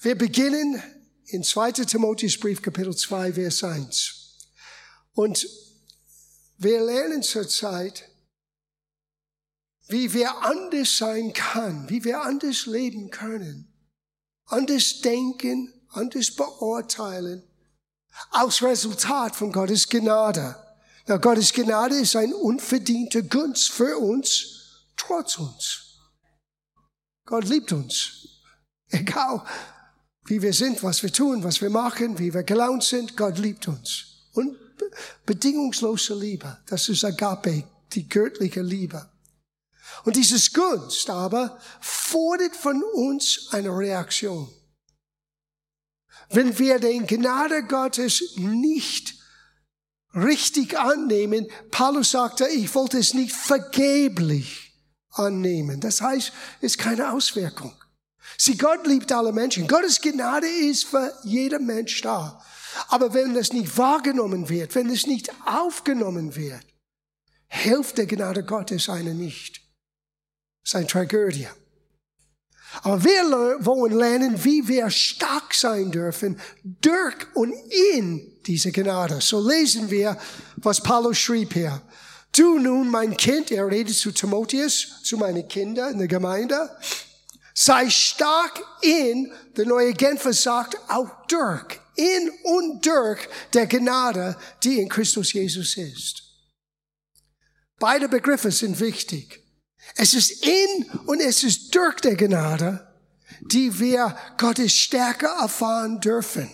Wir beginnen in 2. Timotheusbrief Kapitel 2, Vers 1. Und wir lernen zurzeit, wie wir anders sein kann, wie wir anders leben können, anders denken, anders beurteilen, als Resultat von Gottes Gnade. Na, Gottes Gnade ist ein unverdienter Gunst für uns, trotz uns. Gott liebt uns. Egal, wie wir sind, was wir tun, was wir machen, wie wir gelaunt sind, Gott liebt uns. Und bedingungslose Liebe, das ist Agape, die göttliche Liebe. Und dieses Gunst aber fordert von uns eine Reaktion. Wenn wir den Gnade Gottes nicht richtig annehmen, Paulus sagte, ich wollte es nicht vergeblich annehmen. Das heißt, es ist keine Auswirkung. Sie, Gott liebt alle Menschen. Gottes Gnade ist für jeden Mensch da. Aber wenn das nicht wahrgenommen wird, wenn es nicht aufgenommen wird, hilft der Gnade Gottes einem nicht. Eine Tragödie. Aber wir wollen lernen, wie wir stark sein dürfen durch und in diese Gnade. So lesen wir, was Paulus schrieb hier. Du nun, mein Kind, er redet zu Timotheus, zu meinen Kindern in der Gemeinde, sei stark in, der neue Genfer sagt, auch durch, in und durch der Gnade, die in Christus Jesus ist. Beide Begriffe sind wichtig. Es ist in und es ist durch der Gnade, die wir Gottes Stärke erfahren dürfen.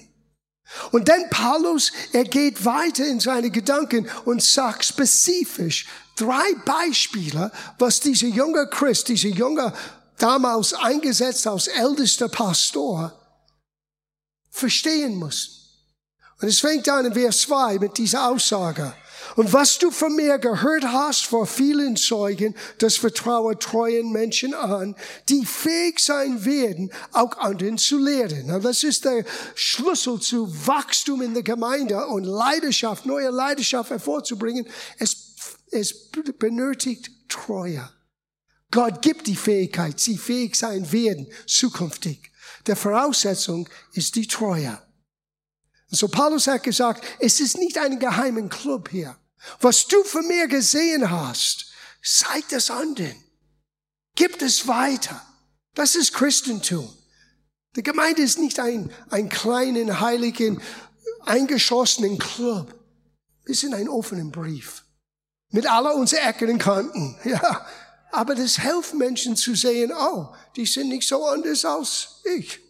Und dann Paulus, er geht weiter in seine Gedanken und sagt spezifisch drei Beispiele, was dieser junge Christ, dieser junge damals eingesetzt als ältester Pastor, verstehen muss. Und es fängt an in Vers 2 mit dieser Aussage. Und was du von mir gehört hast vor vielen Zeugen, das vertraue treuen Menschen an, die fähig sein werden, auch anderen zu lehren. Und das ist der Schlüssel zu Wachstum in der Gemeinde und Leidenschaft, neue Leidenschaft hervorzubringen. Es, es benötigt Treue. Gott gibt die Fähigkeit, sie fähig sein werden, zukünftig. Der Voraussetzung ist die Treue. So Paulus hat gesagt, es ist nicht ein geheimen Club hier. Was du von mir gesehen hast, zeig das anderen. Gib es weiter. Das ist Christentum. Die Gemeinde ist nicht ein, ein kleinen, heiligen, eingeschossenen Club. Wir sind ein offener Brief. Mit aller unseren Ecken und Kanten. Ja. Aber das hilft Menschen zu sehen, oh, die sind nicht so anders als ich.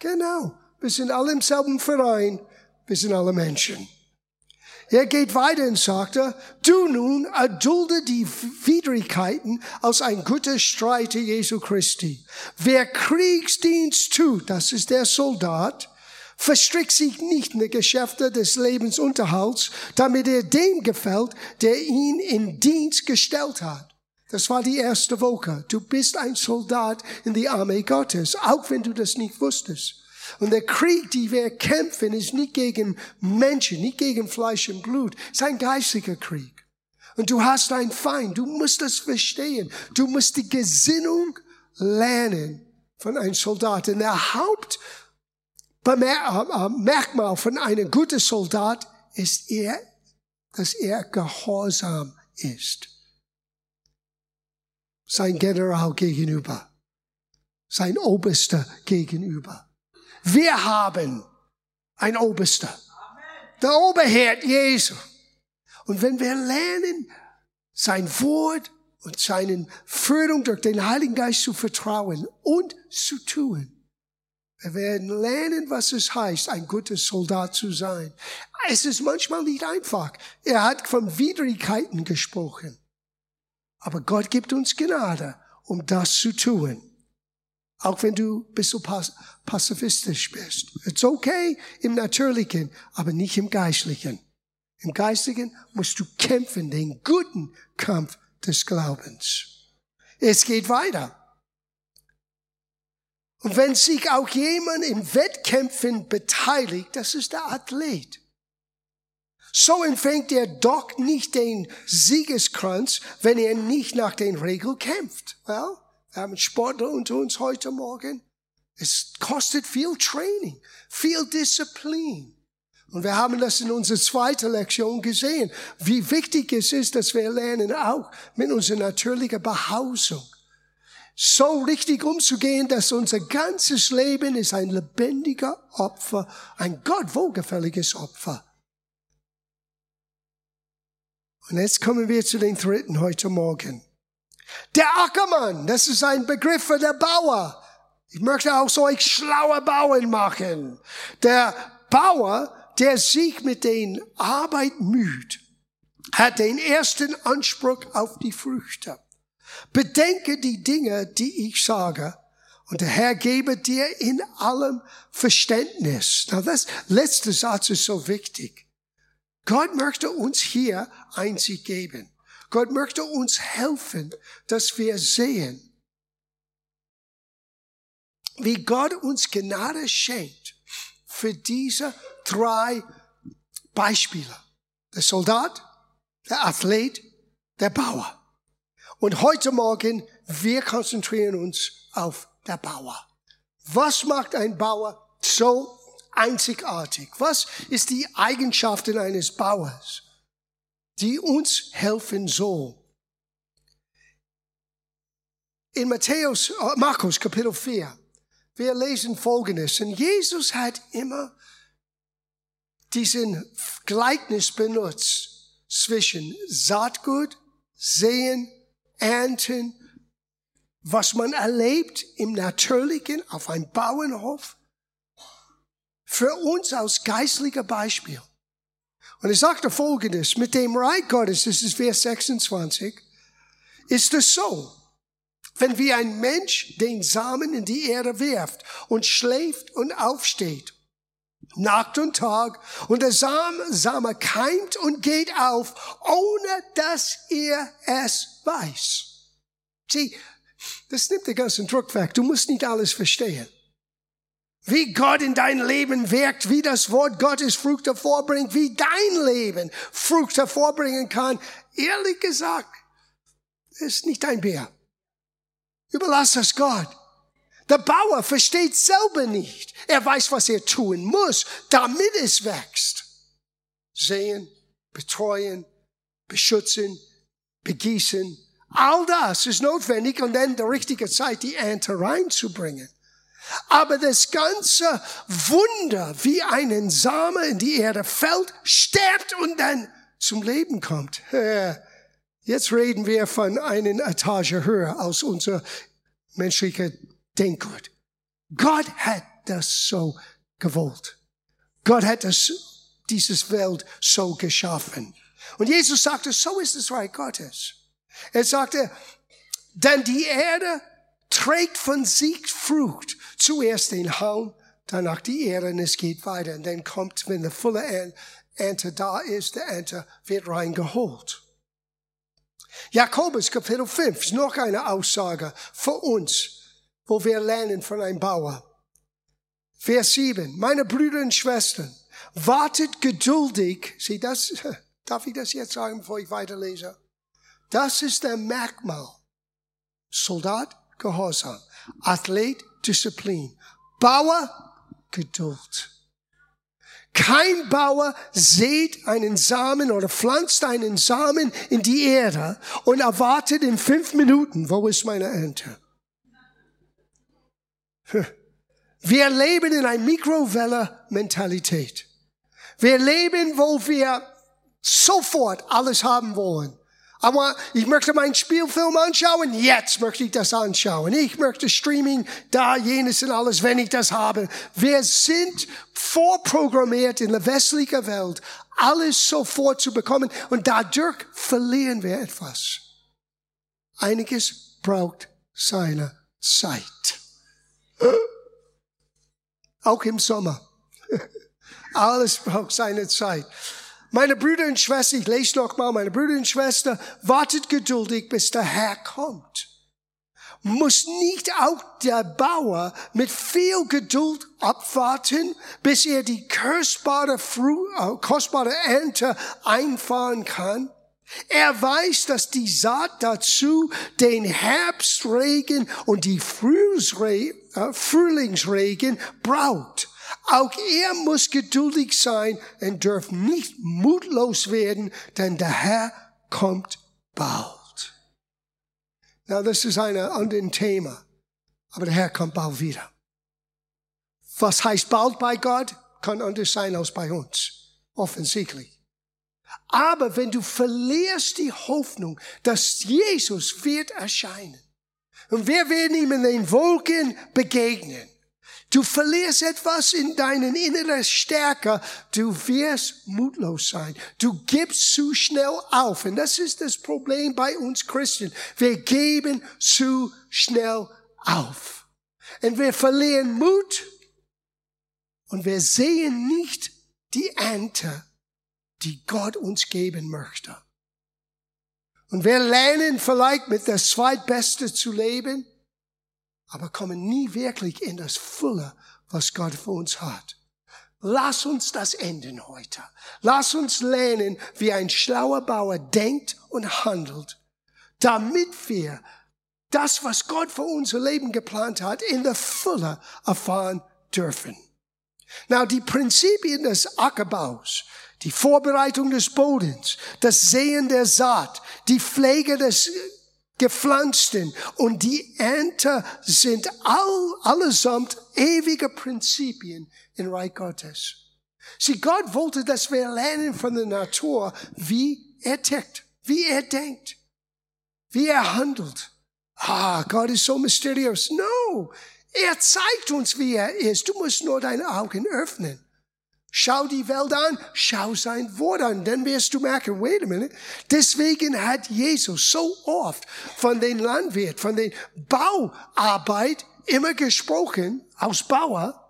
Genau. Wir sind alle im selben Verein. Wir sind alle Menschen. Er geht weiter und sagte, du nun erdulde die Widrigkeiten als ein guter Streiter Jesu Christi. Wer Kriegsdienst tut, das ist der Soldat, verstrickt sich nicht in die Geschäfte des Lebensunterhalts, damit er dem gefällt, der ihn in Dienst gestellt hat. Das war die erste Woche. Du bist ein Soldat in die Armee Gottes, auch wenn du das nicht wusstest. Und der Krieg, die wir kämpfen, ist nicht gegen Menschen, nicht gegen Fleisch und Blut. Es ist ein geistiger Krieg. Und du hast einen Feind. Du musst das verstehen. Du musst die Gesinnung lernen von einem Soldaten. Der Hauptmerkmal von einem guten Soldat ist er, dass er gehorsam ist. Sein General gegenüber. Sein Oberster gegenüber. Wir haben ein Oberster. Der Oberherd Jesu. Und wenn wir lernen, sein Wort und seinen Führung durch den Heiligen Geist zu vertrauen und zu tun, wir werden lernen, was es heißt, ein guter Soldat zu sein. Es ist manchmal nicht einfach. Er hat von Widrigkeiten gesprochen. Aber Gott gibt uns Gnade, um das zu tun. Auch wenn du ein bisschen pazifistisch bist. It's okay im Natürlichen, aber nicht im Geistlichen. Im Geistlichen musst du kämpfen, den guten Kampf des Glaubens. Es geht weiter. Und wenn sich auch jemand im Wettkämpfen beteiligt, das ist der Athlet. So empfängt er doch nicht den Siegeskranz, wenn er nicht nach den Regeln kämpft. Well, wir haben Sportler unter uns heute Morgen. Es kostet viel Training, viel Disziplin. Und wir haben das in unserer zweiten Lektion gesehen, wie wichtig es ist, dass wir lernen, auch mit unserer natürlichen Behausung so richtig umzugehen, dass unser ganzes Leben ist ein lebendiger Opfer, ein Gott wohlgefälliges Opfer. Und jetzt kommen wir zu den dritten heute Morgen. Der Ackermann, das ist ein Begriff für der Bauer. Ich möchte auch so ein schlauer Bauern machen. Der Bauer, der sich mit den Arbeit müht, hat den ersten Anspruch auf die Früchte. Bedenke die Dinge, die ich sage, und der Herr gebe dir in allem Verständnis. Na, das letzte Satz ist so wichtig. Gott möchte uns hier einzig geben. Gott möchte uns helfen, dass wir sehen, wie Gott uns Gnade schenkt für diese drei Beispiele. Der Soldat, der Athlet, der Bauer. Und heute Morgen, wir konzentrieren uns auf der Bauer. Was macht ein Bauer so einzigartig? Was ist die Eigenschaften eines Bauers, die uns helfen soll? In Matthäus, äh, Markus Kapitel 4, wir lesen Folgendes. Und Jesus hat immer diesen Gleichnis benutzt zwischen Saatgut, Sehen ernten, was man erlebt im Natürlichen auf einem Bauernhof, für uns als geistlicher Beispiel. Und er sagte folgendes, mit dem Reich Gottes, das ist Vers 26, ist es so, wenn wie ein Mensch den Samen in die Erde wirft und schläft und aufsteht, Nacht und Tag, und der Same, Same keimt und geht auf, ohne dass er es weiß. Sieh, das nimmt den ganzen Druck weg. Du musst nicht alles verstehen. Wie Gott in dein Leben wirkt, wie das Wort Gottes Frucht hervorbringt, wie dein Leben Frucht hervorbringen kann. Ehrlich gesagt, ist nicht dein Bär. Überlass das Gott. Der Bauer versteht selber nicht. Er weiß, was er tun muss, damit es wächst. Sehen, betreuen, beschützen, begießen. All das ist notwendig und dann der richtige Zeit die Ernte reinzubringen. Aber das ganze Wunder, wie einen Samen in die Erde fällt, stirbt und dann zum Leben kommt. Jetzt reden wir von einer Etage höher als unser menschlicher Denkgut. Gott hat das so gewollt. Gott hat das, dieses Welt so geschaffen. Und Jesus sagte, so ist das Reich Gottes. Er sagte, denn die Erde trägt von sich Frucht. Zuerst den Haum, danach die Erde und es geht weiter. Und dann kommt, wenn der volle Ernte da ist, der Ernte wird reingeholt. Jakobus Kapitel 5 ist noch eine Aussage für uns, wo wir lernen von einem Bauer. Vers 7. Meine Brüder und Schwestern, wartet geduldig. Sieh das, darf ich das jetzt sagen, bevor ich weiterlese? Das ist der Merkmal. Soldat, Gehorsam. Athlet, Disziplin. Bauer, Geduld. Kein Bauer sät einen Samen oder pflanzt einen Samen in die Erde und erwartet in fünf Minuten, wo ist meine Ernte? Wir leben in einer Mikrowelle-Mentalität. Wir leben, wo wir sofort alles haben wollen. Aber ich möchte meinen Spielfilm anschauen, jetzt möchte ich das anschauen. Ich möchte Streaming, da, jenes und alles, wenn ich das habe. Wir sind vorprogrammiert in der westlichen Welt, alles sofort zu bekommen und dadurch verlieren wir etwas. Einiges braucht seine Zeit. Auch im Sommer. Alles braucht seine Zeit. Meine Brüder und Schwestern, ich lese noch mal, meine Brüder und Schwestern, wartet geduldig, bis der Herr kommt. Muss nicht auch der Bauer mit viel Geduld abwarten, bis er die kostbare, Fru äh, kostbare Ernte einfahren kann? Er weiß, dass die Saat dazu den Herbstregen und die äh, Frühlingsregen braucht. Auch er muss geduldig sein und darf nicht mutlos werden, denn der Herr kommt bald. Na, das ist ein anderes Thema. Aber der Herr kommt bald wieder. Was heißt bald bei Gott? Kann anders sein als bei uns. Offensichtlich. Aber wenn du verlierst die Hoffnung, dass Jesus wird erscheinen und wir werden ihm in den Wolken begegnen, du verlierst etwas in deinen inneren Stärke, du wirst mutlos sein. Du gibst zu schnell auf. Und das ist das Problem bei uns Christen. Wir geben zu schnell auf. Und wir verlieren Mut und wir sehen nicht die Ernte, die Gott uns geben möchte. Und wir lernen vielleicht mit der Zweitbeste zu leben, aber kommen nie wirklich in das Fülle, was Gott für uns hat. Lass uns das enden heute. Lass uns lernen, wie ein schlauer Bauer denkt und handelt, damit wir das, was Gott für unser Leben geplant hat, in der Fülle erfahren dürfen. Na, die Prinzipien des Ackerbaus, die Vorbereitung des Bodens, das Sehen der Saat, die Pflege des Gepflanzten und die Ernte sind all, allesamt ewige Prinzipien in Reich Gottes. Sie, Gott wollte, dass wir lernen von der Natur, wie er tickt, wie er denkt, wie er handelt. Ah, Gott ist so mysteriös. No, er zeigt uns, wie er ist. Du musst nur deine Augen öffnen. Schau die Welt an, schau sein Wort an, dann wirst du merken, wait a minute. Deswegen hat Jesus so oft von den Landwirt, von den Bauarbeit immer gesprochen, aus Bauer,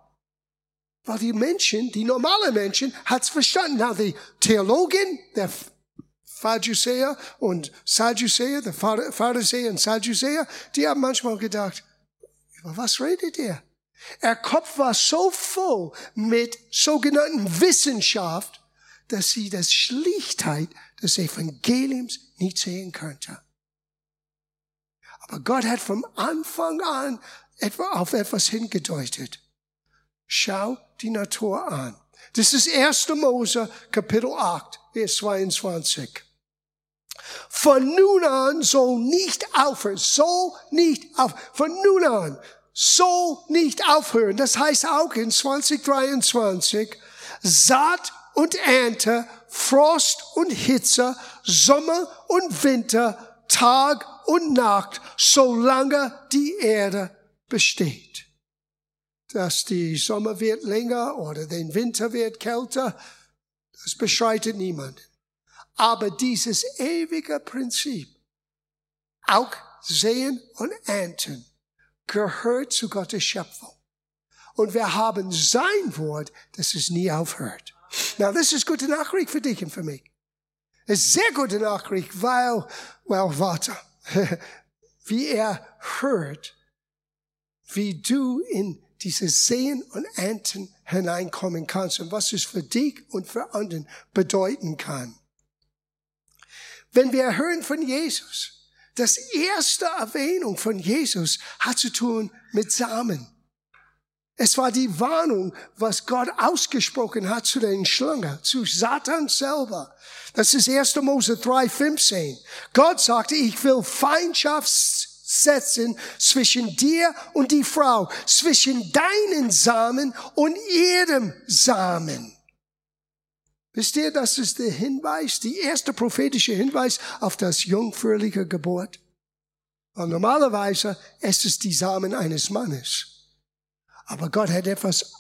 weil die Menschen, die normalen Menschen, hat's verstanden. Na, die Theologen, der Pharisäer und Sadduzäer, der Pharisäer und Sadduzäer, die haben manchmal gedacht, über was redet ihr? Er Kopf war so voll mit sogenannten Wissenschaft, dass sie das Schlichtheit des Evangeliums nicht sehen könnte. Aber Gott hat vom Anfang an auf etwas hingedeutet. Schau die Natur an. Das ist 1. Mose, Kapitel 8, Vers 22. Von nun an soll nicht aufhören, soll nicht auf, von nun an soll nicht aufhören. Das heißt auch in 2023, Saat und Ernte, Frost und Hitze, Sommer und Winter, Tag und Nacht, solange die Erde besteht. Dass die Sommer wird länger oder den Winter wird kälter, das beschreitet niemand. Aber dieses ewige Prinzip, auch sehen und ernten, gehört zu Gottes Schöpfung. Und wir haben sein Wort, dass es nie aufhört. Na, das ist gute Nachricht für dich und für mich. Es ist sehr gute Nachricht, weil, well, warte, wie er hört, wie du in dieses Sehen und Ernten hineinkommen kannst und was es für dich und für anderen bedeuten kann. Wenn wir hören von Jesus, das erste Erwähnung von Jesus hat zu tun mit Samen. Es war die Warnung, was Gott ausgesprochen hat zu den Schlangen, zu Satan selber. Das ist 1. Mose 3, 15. Gott sagte, ich will Feindschaft setzen zwischen dir und die Frau, zwischen deinen Samen und ihrem Samen. Wisst ihr, das ist der Hinweis, die erste prophetische Hinweis auf das jungfräuliche Geburt? Weil normalerweise ist es die Samen eines Mannes. Aber Gott hat etwas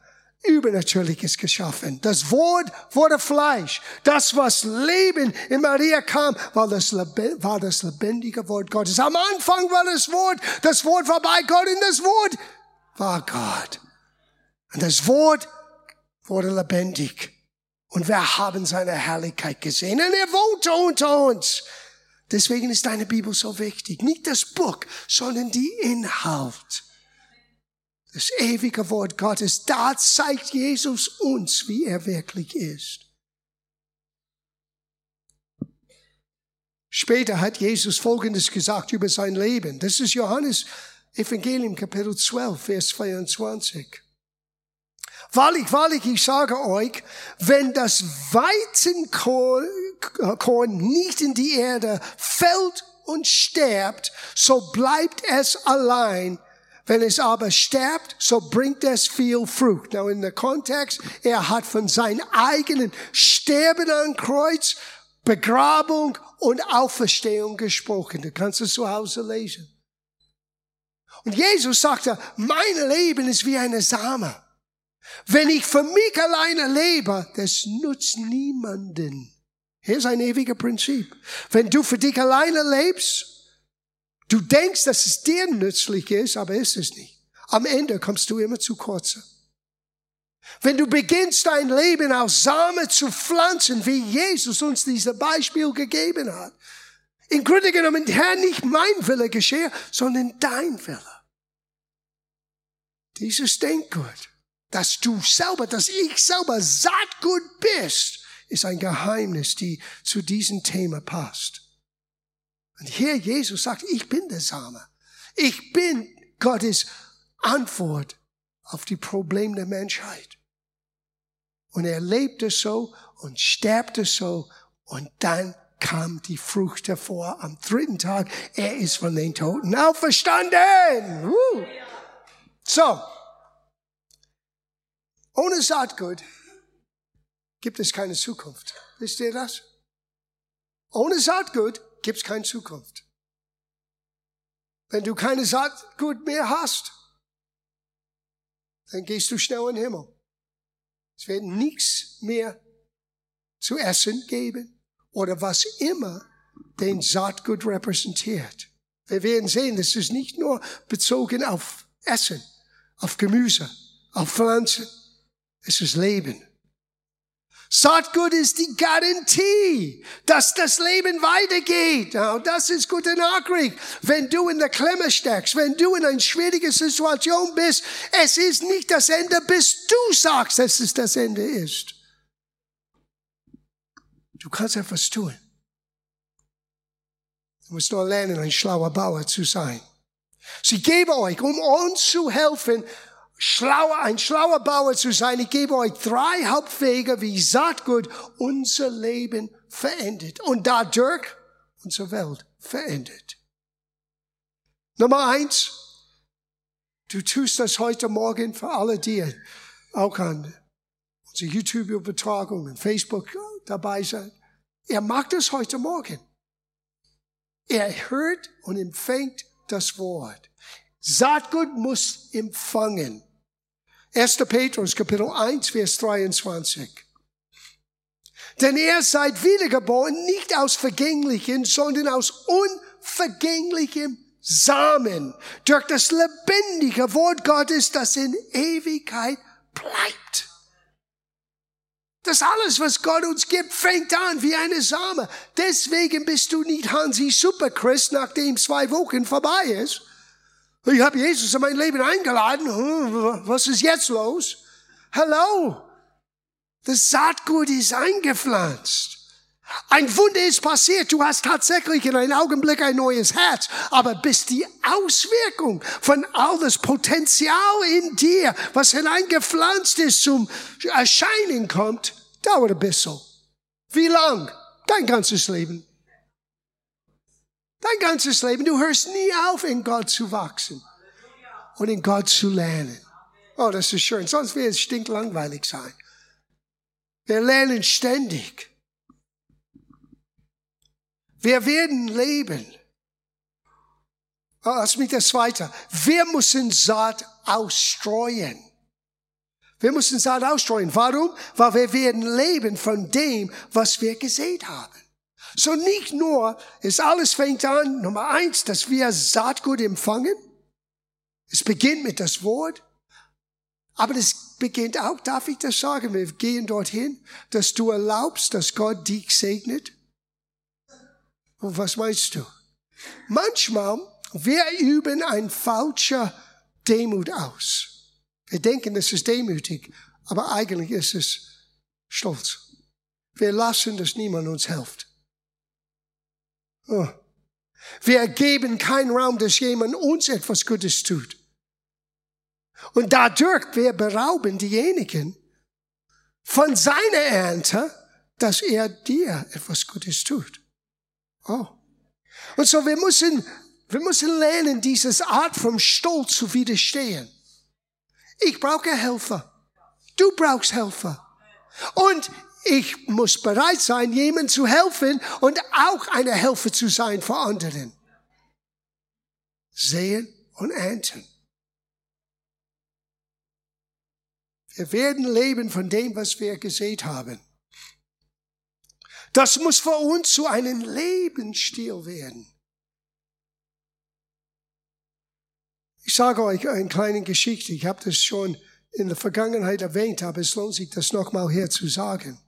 Übernatürliches geschaffen. Das Wort wurde Fleisch. Das, was Leben in Maria kam, war das, war das lebendige Wort Gottes. Am Anfang war das Wort, das Wort war bei Gott und das Wort war Gott. Und das Wort wurde lebendig. Und wir haben seine Herrlichkeit gesehen. Und er wohnte unter uns. Deswegen ist deine Bibel so wichtig. Nicht das Buch, sondern die Inhalt. Das ewige Wort Gottes. Da zeigt Jesus uns, wie er wirklich ist. Später hat Jesus Folgendes gesagt über sein Leben. Das ist Johannes Evangelium Kapitel 12, Vers 22. Wahrlich, wahrlich, ich sage euch, wenn das Weizenkorn nicht in die Erde fällt und sterbt, so bleibt es allein. Wenn es aber sterbt, so bringt es viel Frucht. Now in der Kontext, er hat von seinem eigenen Sterben am Kreuz, Begrabung und Auferstehung gesprochen. Du kannst es zu Hause lesen. Und Jesus sagte, mein Leben ist wie eine Same. Wenn ich für mich alleine lebe, das nutzt niemanden. Hier ist ein ewiger Prinzip. Wenn du für dich alleine lebst, du denkst, dass es dir nützlich ist, aber ist es nicht. Am Ende kommst du immer zu kurz. Wenn du beginnst, dein Leben aus Samen zu pflanzen, wie Jesus uns dieses Beispiel gegeben hat, in Grunde genommen, Herr, nicht mein Wille geschehe, sondern dein Wille. Dieses Denkgut, dass du selber, dass ich selber Saatgut bist, ist ein Geheimnis, die zu diesem Thema passt. Und hier Jesus sagt, ich bin der Same. Ich bin Gottes Antwort auf die Probleme der Menschheit. Und er lebte so und sterbte so und dann kam die Frucht hervor am dritten Tag. Er ist von den Toten auferstanden. Uh. So. Ohne Saatgut gibt es keine Zukunft. Wisst ihr das? Ohne Saatgut gibt es keine Zukunft. Wenn du keine Saatgut mehr hast, dann gehst du schnell in den Himmel. Es wird nichts mehr zu essen geben oder was immer den Saatgut repräsentiert. Wir werden sehen, das ist nicht nur bezogen auf Essen, auf Gemüse, auf Pflanzen. Es ist Leben. Saatgut ist die Garantie, dass das Leben weitergeht. Und das ist gute Nachricht. Wenn du in der Klemme steckst, wenn du in einer schwierigen Situation bist, es ist nicht das Ende, bis du sagst, dass es das Ende ist. Du kannst etwas tun. Du musst nur lernen, ein schlauer Bauer zu sein. Sie geben euch, um uns zu helfen, schlauer, ein schlauer Bauer zu sein. Ich gebe euch drei Hauptwege, wie Saatgut unser Leben verändert und dadurch unsere Welt verändert. Nummer eins, du tust das heute Morgen für alle die auch an unsere YouTube-Übertragung und Facebook dabei sein. Er macht das heute Morgen. Er hört und empfängt das Wort. Saatgut muss empfangen. 1. Petrus Kapitel 1, Vers 23. Denn ihr seid wiedergeboren nicht aus vergänglichen, sondern aus unvergänglichem Samen durch das lebendige Wort Gottes, das in Ewigkeit bleibt. Das alles, was Gott uns gibt, fängt an wie eine Same. Deswegen bist du nicht Hansi Superchrist, nachdem zwei Wochen vorbei ist. Ich habe Jesus in mein Leben eingeladen. Hm, was ist jetzt los? Hallo. Das Saatgut ist eingepflanzt. Ein Wunder ist passiert. Du hast tatsächlich in einem Augenblick ein neues Herz. Aber bis die Auswirkung von all das Potenzial in dir, was hineingepflanzt ist, zum Erscheinen kommt, dauert ein bisschen. Wie lang? Dein ganzes Leben. Dein ganzes Leben. Du hörst nie auf, in Gott zu wachsen und in Gott zu lernen. Oh, das ist schön. Sonst wäre es stinklangweilig sein. Wir lernen ständig. Wir werden leben. Oh, lass mich das weiter. Wir müssen Saat ausstreuen. Wir müssen Saat ausstreuen. Warum? Weil wir werden leben von dem, was wir gesät haben. So nicht nur, es alles fängt an, Nummer eins, dass wir Saatgut empfangen. Es beginnt mit das Wort. Aber es beginnt auch, darf ich das sagen, wir gehen dorthin, dass du erlaubst, dass Gott dich segnet. Und was meinst du? Manchmal, wir üben ein falscher Demut aus. Wir denken, es ist demütig, aber eigentlich ist es Stolz. Wir lassen, dass niemand uns hilft. Oh. Wir geben keinen Raum, dass jemand uns etwas Gutes tut. Und dadurch, wir berauben diejenigen von seiner Ernte, dass er dir etwas Gutes tut. Oh. Und so, wir müssen, wir müssen lernen, dieses Art vom Stolz zu widerstehen. Ich brauche Helfer. Du brauchst Helfer. Und ich muss bereit sein, jemandem zu helfen und auch eine Helfer zu sein für anderen. Sehen und ernten. Wir werden leben von dem, was wir gesät haben. Das muss für uns zu einem Lebensstil werden. Ich sage euch eine kleine Geschichte. Ich habe das schon in der Vergangenheit erwähnt, aber es lohnt sich, das nochmal hier zu sagen.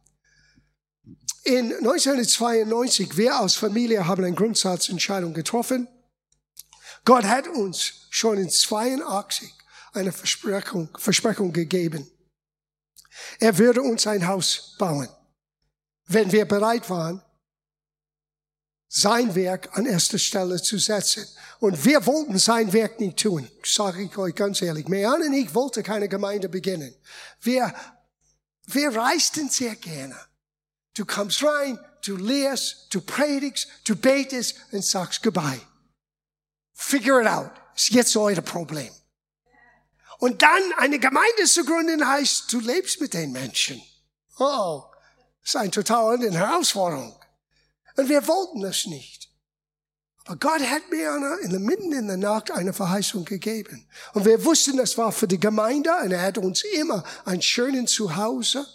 In 1992, wir als Familie haben eine Grundsatzentscheidung getroffen. Gott hat uns schon in 82 eine Versprechung, Versprechung gegeben. Er würde uns ein Haus bauen, wenn wir bereit waren, sein Werk an erster Stelle zu setzen. Und wir wollten sein Werk nicht tun, sage ich euch ganz ehrlich. Mejan und ich wollten keine Gemeinde beginnen. Wir, wir reisten sehr gerne. Du kommst rein, du lehrst, du predigst, du betest und sagst Goodbye. Figure it out. Ist jetzt euer Problem. Und dann eine Gemeinde zu gründen heißt, du lebst mit den Menschen. Oh, das ist eine total andere Herausforderung. Und wir wollten es nicht. Aber Gott hat mir in der, mitten in der Nacht eine Verheißung gegeben. Und wir wussten, das war für die Gemeinde und er hat uns immer ein schönes Zuhause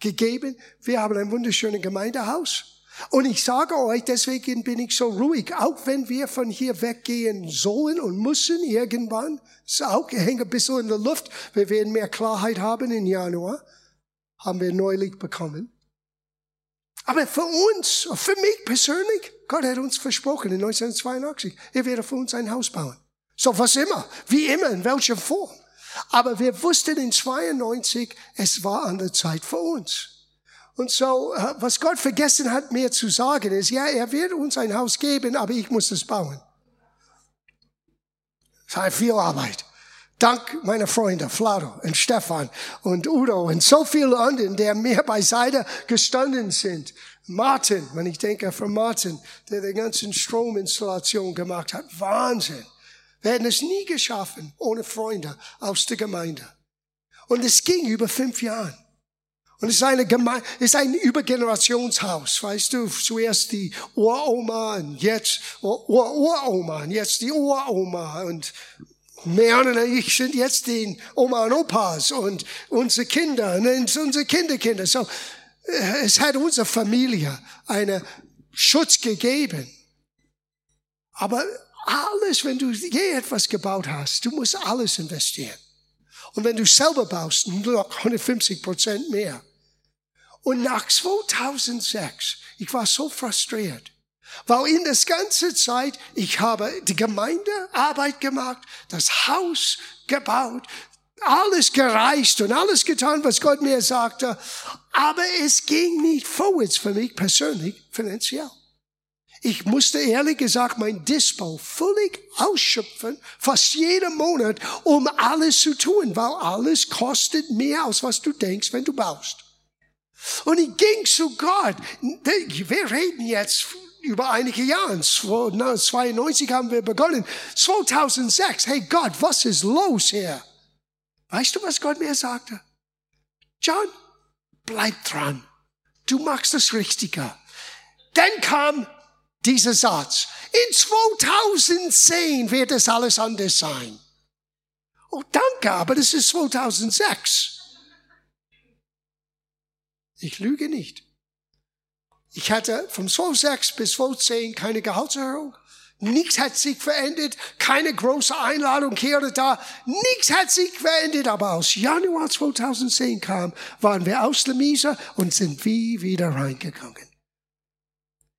gegeben. Wir haben ein wunderschönes Gemeindehaus. Und ich sage euch, deswegen bin ich so ruhig, auch wenn wir von hier weggehen sollen und müssen irgendwann, ist auch hängt ein bisschen in der Luft, wir werden mehr Klarheit haben im Januar, haben wir neulich bekommen. Aber für uns, für mich persönlich, Gott hat uns versprochen in 1982, er werde für uns ein Haus bauen. So was immer, wie immer, in welcher Form. Aber wir wussten in 92, es war an der Zeit für uns. Und so, äh, was Gott vergessen hat, mir zu sagen, ist, ja, er wird uns ein Haus geben, aber ich muss es bauen. Es hat viel Arbeit. Dank meiner Freunde, Flado und Stefan und Udo und so viele anderen, der mir beiseite gestanden sind. Martin, wenn ich denke von Martin, der die ganzen Strominstallation gemacht hat. Wahnsinn. Wir hätten es nie geschaffen ohne Freunde aus der Gemeinde. Und es ging über fünf Jahre. Und es ist, eine Geme es ist ein Übergenerationshaus, weißt du, zuerst die Uroma und jetzt Uroma und jetzt die Uroma und Mehan und ich sind jetzt die Oma und Opas und unsere Kinder und unsere Kinderkinder. So, äh, es hat unserer Familie einen Schutz gegeben. Aber alles, wenn du je etwas gebaut hast, du musst alles investieren. Und wenn du selber baust, nur 150 Prozent mehr. Und nach 2006, ich war so frustriert, weil in das ganze Zeit, ich habe die Gemeindearbeit gemacht, das Haus gebaut, alles gereist und alles getan, was Gott mir sagte, aber es ging nicht vorwärts für mich persönlich finanziell. Ich musste ehrlich gesagt mein Dispo völlig ausschöpfen, fast jeden Monat, um alles zu tun, weil alles kostet mehr, als was du denkst, wenn du baust. Und ich ging zu Gott. Wir reden jetzt über einige Jahre. 92 haben wir begonnen. 2006. Hey Gott, was ist los hier? Weißt du, was Gott mir sagte? John, bleib dran. Du machst das Richtige. Dann kam dieser Satz. In 2010 wird es alles anders sein. Oh, danke, aber das ist 2006. Ich lüge nicht. Ich hatte vom 2006 bis 2010 keine Gehaltserhöhung. Nichts hat sich verändert, keine große Einladung hier oder da. Nichts hat sich verändert, aber aus Januar 2010 kam, waren wir aus der Miese und sind wie wieder reingegangen.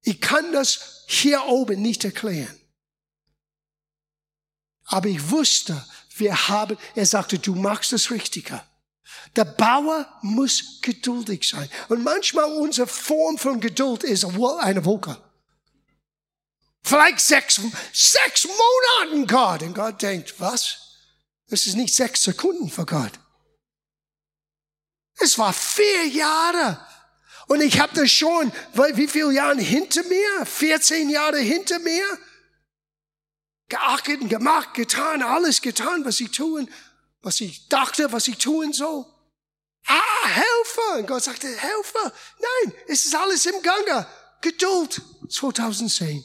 Ich kann das hier oben nicht erklären. Aber ich wusste, wir haben, er sagte, du machst das Richtige. Der Bauer muss geduldig sein. Und manchmal unsere Form von Geduld ist eine Wolke. Vielleicht sechs, sechs Monaten, Gott. Und Gott denkt, was? Das ist nicht sechs Sekunden für Gott. Es war vier Jahre. Und ich habe das schon, wie viele Jahre hinter mir? 14 Jahre hinter mir. Geachtet und gemacht, getan, alles getan, was ich tun, was ich dachte, was ich tun soll. Ah, Helfer! Und Gott sagte, Helfer! Nein, es ist alles im Gange. Geduld. 2010.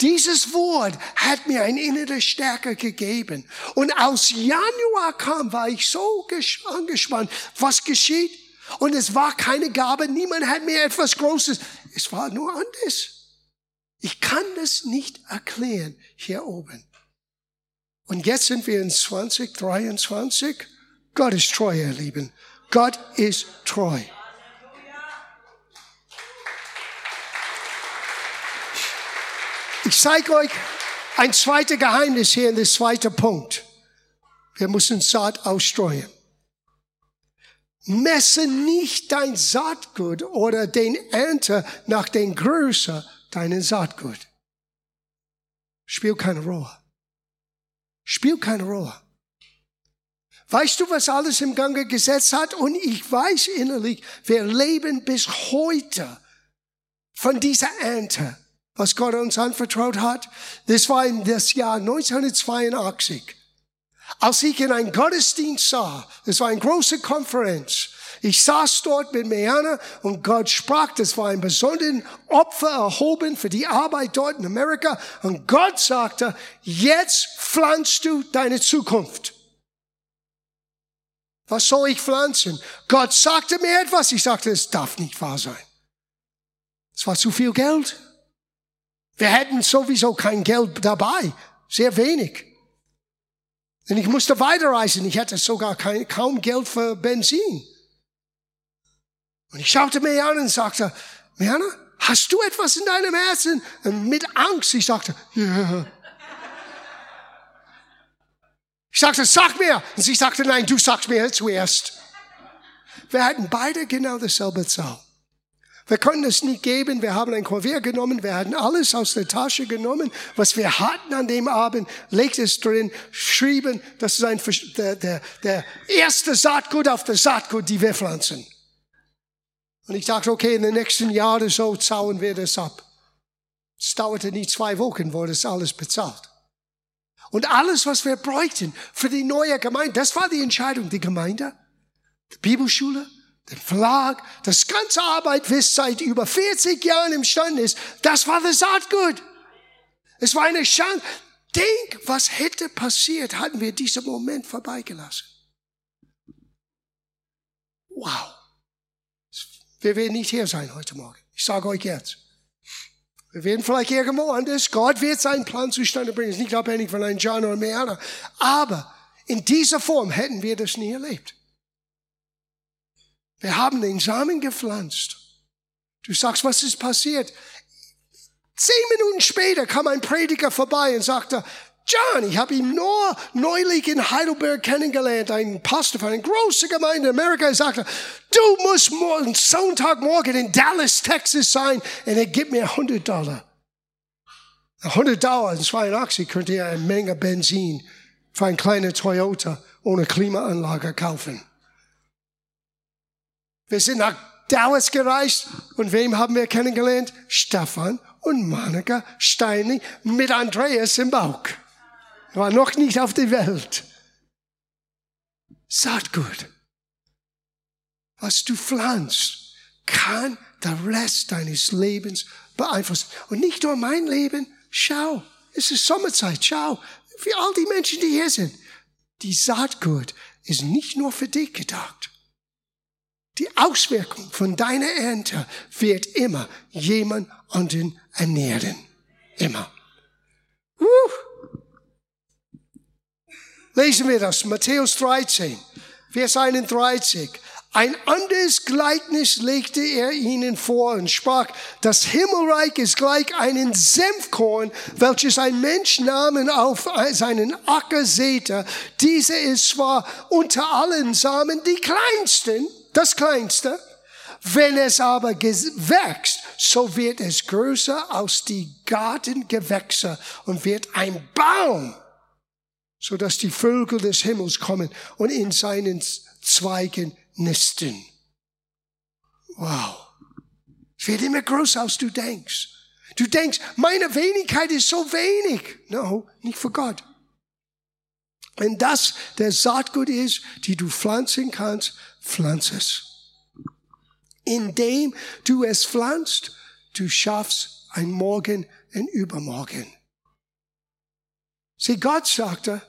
Dieses Wort hat mir eine innere Stärke gegeben. Und aus Januar kam, war ich so angespannt. Was geschieht? Und es war keine Gabe. Niemand hat mir etwas Großes. Es war nur anders. Ich kann das nicht erklären hier oben. Und jetzt sind wir in 2023. Gott ist treu, ihr Lieben. Gott ist treu. Ich zeige euch ein zweites Geheimnis hier in der zweite Punkt. Wir müssen Saat ausstreuen. Messe nicht dein Saatgut oder den Ernte nach den Größe deinen Saatgut. Spielt keine Rolle. Spielt keine Rolle. Weißt du, was alles im Gange gesetzt hat? Und ich weiß innerlich, wir leben bis heute von dieser Ernte was Gott uns anvertraut hat. Das war in das Jahr 1982. Als ich in einen Gottesdienst sah, das war eine große Konferenz, ich saß dort mit Meana und Gott sprach, das war ein besonderes Opfer erhoben für die Arbeit dort in Amerika. Und Gott sagte, jetzt pflanzt du deine Zukunft. Was soll ich pflanzen? Gott sagte mir etwas, ich sagte, es darf nicht wahr sein. Es war zu viel Geld. Wir hätten sowieso kein Geld dabei, sehr wenig. Denn ich musste weiterreisen, ich hatte sogar kein, kaum Geld für Benzin. Und ich schaute mir an und sagte, Mirna, hast du etwas in deinem Herzen? Und mit Angst, ich sagte, ja. Ich sagte, sag mir. Und sie sagte, nein, du sagst mir zuerst. Wir hatten beide genau dasselbe Zahl. Wir konnten es nicht geben. Wir haben ein Kuvert genommen. Wir hatten alles aus der Tasche genommen, was wir hatten an dem Abend, legt es drin, schrieben, das ist ein, der, der, der erste Saatgut auf der Saatgut, die wir pflanzen. Und ich dachte, okay, in den nächsten Jahren so zahlen wir das ab. Es dauerte nicht zwei Wochen, wurde es alles bezahlt. Und alles, was wir bräuchten für die neue Gemeinde, das war die Entscheidung. Die Gemeinde, die Bibelschule, den Verlag, das ganze Arbeit, was seit über 40 Jahren imstande ist, das war das Saatgut. Es war eine Chance. Denk, was hätte passiert, hatten wir diesen Moment vorbeigelassen. Wow. Wir werden nicht hier sein heute Morgen. Ich sage euch jetzt. Wir werden vielleicht irgendwo anders. Gott wird seinen Plan zustande bringen. Es ist nicht abhängig von einem John oder mehr. Aber in dieser Form hätten wir das nie erlebt. Wir haben den Samen gepflanzt. Du sagst, was ist passiert? Zehn Minuten später kam ein Prediger vorbei und sagte, John, ich habe ihn nur neulich in Heidelberg kennengelernt, ein Pastor von einer großen Gemeinde in Amerika. Er sagte, du musst morgen, Sonntagmorgen in Dallas, Texas sein und er gibt mir 100 Dollar. 100 Dollar in 82 könnte er eine Menge Benzin für ein kleiner Toyota ohne Klimaanlage kaufen. Wir sind nach Dallas gereist und wem haben wir kennengelernt? Stefan und Monika Steini mit Andreas im Bauch. War noch nicht auf der Welt. Saatgut. Was du pflanzt, kann der Rest deines Lebens beeinflussen. Und nicht nur mein Leben. Schau, es ist Sommerzeit. Schau, wie all die Menschen, die hier sind. Die Saatgut ist nicht nur für dich gedacht. Die Auswirkung von deiner Ernte wird immer jemand anderen ernähren. Immer. Uh. Lesen wir das, Matthäus 13, Vers 31. Ein anderes Gleichnis legte er ihnen vor und sprach, das Himmelreich ist gleich einem Senfkorn, welches ein Mensch nahm und auf seinen Acker säte. Diese ist zwar unter allen Samen die kleinsten, das Kleinste. Wenn es aber wächst, so wird es größer als die Gartengewächse und wird ein Baum, so dass die Vögel des Himmels kommen und in seinen Zweigen nisten. Wow. Es wird immer größer, als du denkst. Du denkst, meine Wenigkeit ist so wenig. No, nicht für Gott. Wenn das der Saatgut ist, die du pflanzen kannst, pflanz es. Indem du es pflanzt, du schaffst ein Morgen, ein Übermorgen. Sieh, Gott sagte,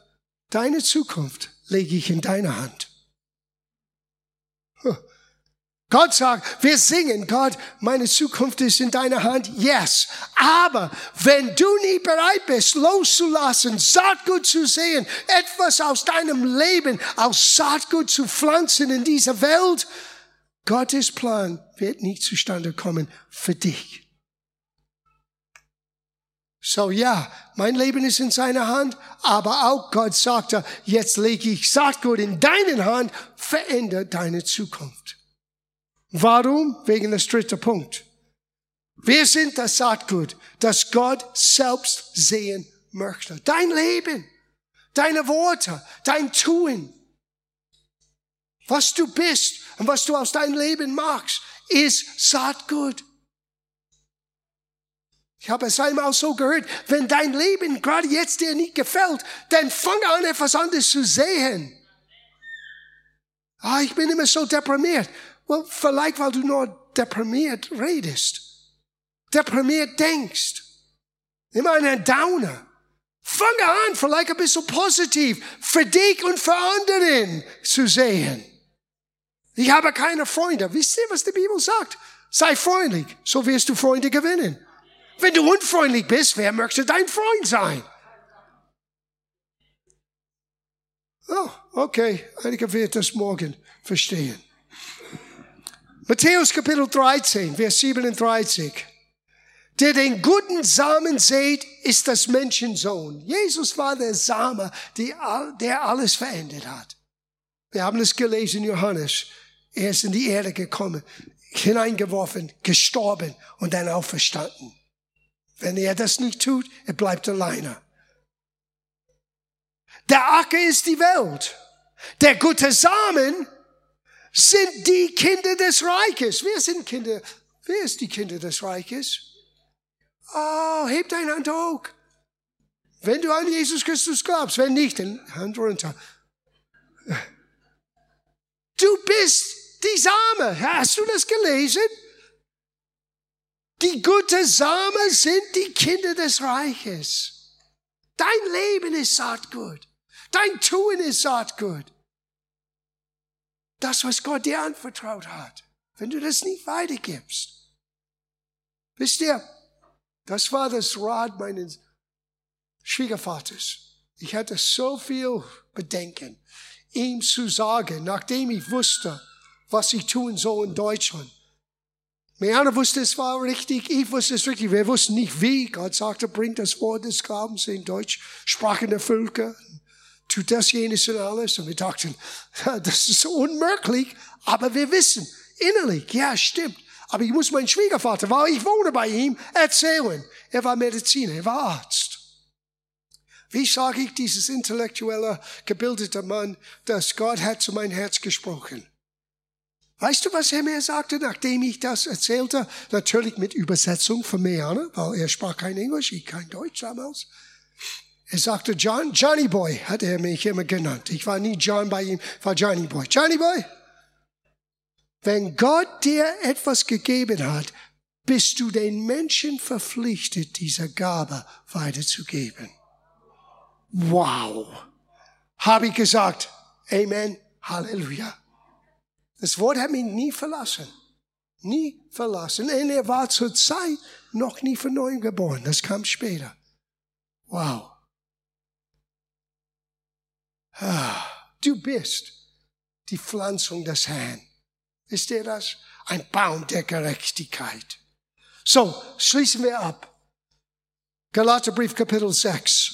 deine Zukunft lege ich in deine Hand. Gott sagt, wir singen, Gott, meine Zukunft ist in deiner Hand. Yes. Aber wenn du nie bereit bist, loszulassen, Saatgut zu sehen, etwas aus deinem Leben, aus Saatgut zu pflanzen in dieser Welt, Gottes Plan wird nicht zustande kommen für dich. So ja, mein Leben ist in seiner Hand, aber auch Gott sagte, jetzt lege ich Saatgut in deine Hand, verändere deine Zukunft. Warum? Wegen des dritten Punkt. Wir sind das Saatgut, das Gott selbst sehen möchte. Dein Leben, deine Worte, dein Tun, was du bist und was du aus deinem Leben machst, ist Saatgut. Ich habe es einmal so gehört, wenn dein Leben gerade jetzt dir nicht gefällt, dann fang an, etwas anderes zu sehen. Ah, ich bin immer so deprimiert. Well, vielleicht weil du nur deprimiert redest, deprimiert denkst, immer einen Downer. Fange an, vielleicht ein bisschen positiv für dich und für anderen zu sehen. Ich habe keine Freunde. Wisst ihr, was die Bibel sagt? Sei freundlich, so wirst du Freunde gewinnen. Wenn du unfreundlich bist, wer möchte dein Freund sein? Oh, okay, einige wird das morgen verstehen. Matthäus Kapitel 13, Vers 37. Der den guten Samen seht, ist das Menschensohn. Jesus war der Same, der alles verändert hat. Wir haben es gelesen, Johannes. Er ist in die Erde gekommen, hineingeworfen, gestorben und dann auferstanden. Wenn er das nicht tut, er bleibt alleine. Der Acker ist die Welt. Der gute Samen sind die Kinder des Reiches. Wer sind Kinder? Wer ist die Kinder des Reiches? Oh, heb deine Hand hoch. Wenn du an Jesus Christus glaubst, wenn nicht, dann Hand runter. Du bist die Same. Hast du das gelesen? Die gute Same sind die Kinder des Reiches. Dein Leben ist Saatgut. Dein Tun ist Saatgut das, was Gott dir anvertraut hat, wenn du das nicht weitergibst. Wisst ihr, das war das Rat meines Schwiegervaters. Ich hatte so viel Bedenken, ihm zu sagen, nachdem ich wusste, was ich tun soll in Deutschland. Meana wusste, es war richtig, ich wusste es richtig. Wir wussten nicht wie. Gott sagte, bringt das Wort des Glaubens in Deutsch, sprachende Völker tut das, jenes und alles. Und wir dachten, das ist unmöglich. Aber wir wissen innerlich, ja, stimmt. Aber ich muss meinen Schwiegervater, weil ich wohne bei ihm, erzählen. Er war Mediziner, er war Arzt. Wie sage ich dieses intellektuelle, gebildete Mann, dass Gott hat zu meinem Herz gesprochen? Weißt du, was er mir sagte, nachdem ich das erzählte? Natürlich mit Übersetzung von Meana, weil er sprach kein Englisch, ich kein Deutsch damals. Er sagte John, Johnny Boy hat er mich immer genannt. Ich war nie John bei ihm, war Johnny Boy. Johnny Boy, wenn Gott dir etwas gegeben hat, bist du den Menschen verpflichtet, diese Gabe weiterzugeben. Wow. Habe ich gesagt, Amen, Halleluja. Das Wort hat mich nie verlassen. Nie verlassen. Und er war zur Zeit noch nie von neuem geboren. Das kam später. Wow. Du bist die Pflanzung des Herrn. Ist ihr das? Ein Baum der Gerechtigkeit. So, schließen wir ab. Galaterbrief Kapitel 6.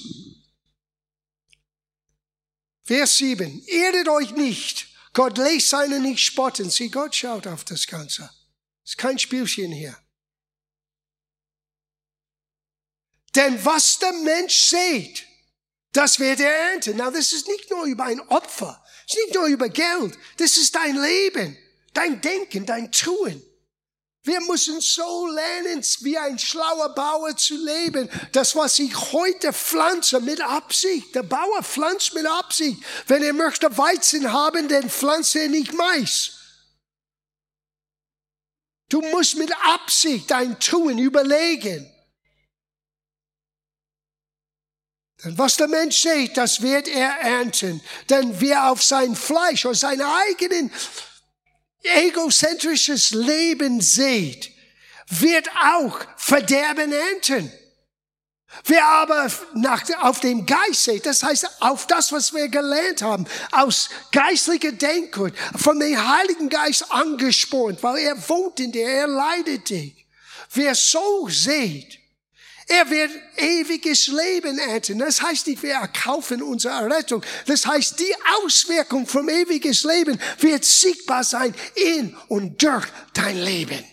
Vers 7. Ehret euch nicht. Gott lässt seine nicht spotten. Sieh, Gott schaut auf das Ganze. Es ist kein Spielchen hier. Denn was der Mensch sieht, das wird er ernten. Na, das ist nicht nur über ein Opfer. Das ist nicht nur über Geld. Das ist dein Leben, dein Denken, dein Tun. Wir müssen so lernen, wie ein schlauer Bauer zu leben. Das, was ich heute pflanze, mit Absicht. Der Bauer pflanzt mit Absicht. Wenn er möchte Weizen haben, dann pflanzt er nicht Mais. Du musst mit Absicht dein Tun überlegen. Denn was der Mensch sieht, das wird er ernten. Denn wer auf sein Fleisch oder sein eigenen egozentrisches Leben sieht, wird auch Verderben ernten. Wer aber nach, auf dem Geist sieht, das heißt auf das, was wir gelernt haben, aus geistlicher Denkung, von dem Heiligen Geist angespornt, weil er wohnt in dir, er leidet dich. Wer so sieht, er wird ewiges Leben ernten. Das heißt nicht, wir erkaufen unsere Errettung. Das heißt, die Auswirkung vom ewiges Leben wird sichtbar sein in und durch dein Leben.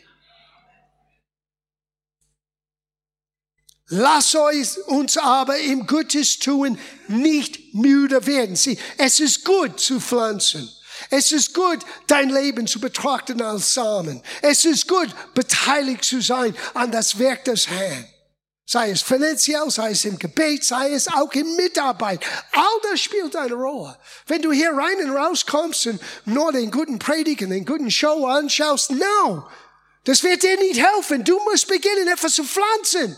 Lass uns aber im Gutes tun nicht müde werden. Sieh, es ist gut zu pflanzen. Es ist gut, dein Leben zu betrachten als Samen. Es ist gut, beteiligt zu sein an das Werk des Herrn. Sei es finanziell, sei es im Gebet, sei es auch in Mitarbeit. All das spielt eine Rolle. Wenn du hier rein und raus kommst und nur den guten Predigen, den guten Show anschaust, no. Das wird dir nicht helfen. Du musst beginnen, etwas zu pflanzen.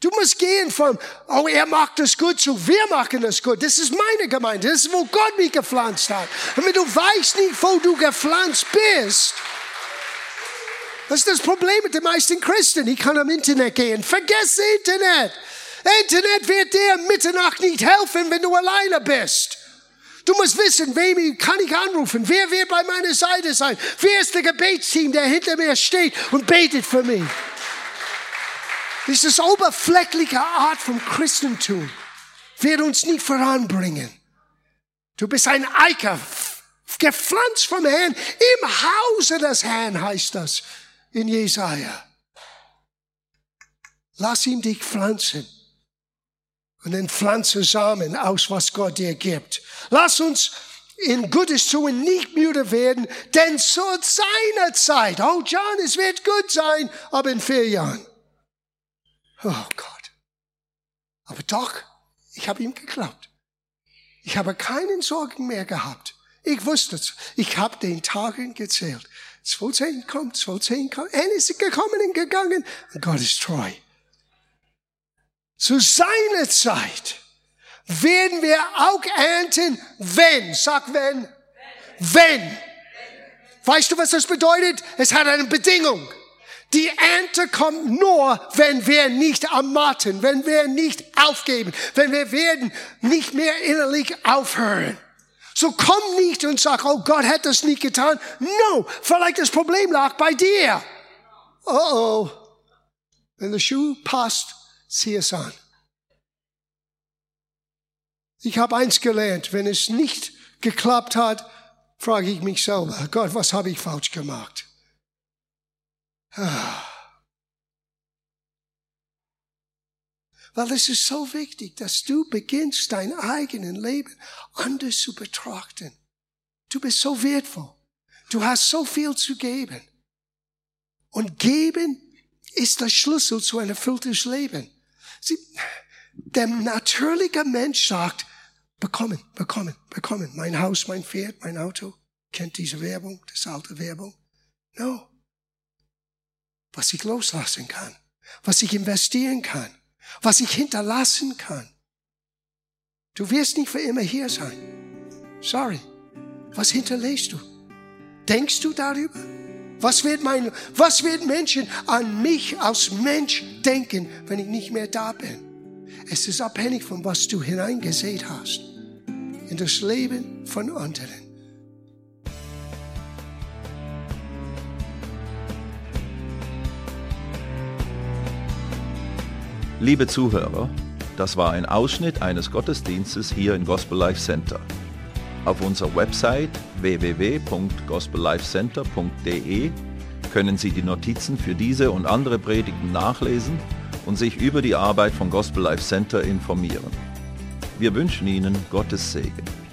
Du musst gehen von, oh, er macht das gut zu, wir machen das gut. Das ist meine Gemeinde. Das ist, wo Gott mich gepflanzt hat. Und wenn du weißt nicht, wo du gepflanzt bist, das ist das Problem mit den meisten Christen. Ich kann am Internet gehen. Vergiss Internet. Internet wird dir Mitternacht nicht helfen, wenn du alleine bist. Du musst wissen, wem kann ich anrufen? Wer wird bei meiner Seite sein? Wer ist der Gebetsteam, der hinter mir steht und betet für mich? Dieses oberflächliche Art vom Christentum wird uns nicht voranbringen. Du bist ein Eiker, gepflanzt vom Herrn, im Hause des Herrn heißt das in Jesaja. Lass ihn dich pflanzen. Und dann pflanze Samen aus, was Gott dir gibt. Lass uns in Gutes tun nicht müde werden, denn zu seiner Zeit, oh John, es wird gut sein, aber in vier Jahren. Oh Gott. Aber doch, ich habe ihm geglaubt. Ich habe keinen Sorgen mehr gehabt. Ich wusste es. Ich habe den Tagen gezählt. 210 kommt, 210 kommt. Er ist gekommen und gegangen. Und Gott ist treu. Zu seiner Zeit werden wir auch ernten, wenn. Sag wenn. Wenn. Weißt du, was das bedeutet? Es hat eine Bedingung. Die Ernte kommt nur, wenn wir nicht ermatten, wenn wir nicht aufgeben, wenn wir werden nicht mehr innerlich aufhören. So komm nicht und sag, oh Gott hat das nicht getan. No, vielleicht das Problem lag bei dir. Oh oh. Wenn der Schuh passt, zieh es an. Ich habe eins gelernt, wenn es nicht geklappt hat, frage ich mich selber, Gott, was habe ich falsch gemacht? Ah. Weil es ist so wichtig, dass du beginnst, dein eigenes Leben anders zu betrachten. Du bist so wertvoll. Du hast so viel zu geben. Und geben ist der Schlüssel zu einem erfüllten Leben. Sie, der natürliche Mensch sagt, bekommen, bekommen, bekommen. Mein Haus, mein Pferd, mein Auto. Kennt diese Werbung, das alte Werbung? No. Was ich loslassen kann. Was ich investieren kann was ich hinterlassen kann. Du wirst nicht für immer hier sein. Sorry. Was hinterlässt du? Denkst du darüber? Was wird mein, was wird Menschen an mich als Mensch denken, wenn ich nicht mehr da bin? Es ist abhängig von was du hineingesät hast in das Leben von anderen. Liebe Zuhörer, das war ein Ausschnitt eines Gottesdienstes hier im Gospel Life Center. Auf unserer Website www.gospellifecenter.de können Sie die Notizen für diese und andere Predigten nachlesen und sich über die Arbeit von Gospel Life Center informieren. Wir wünschen Ihnen Gottes Segen.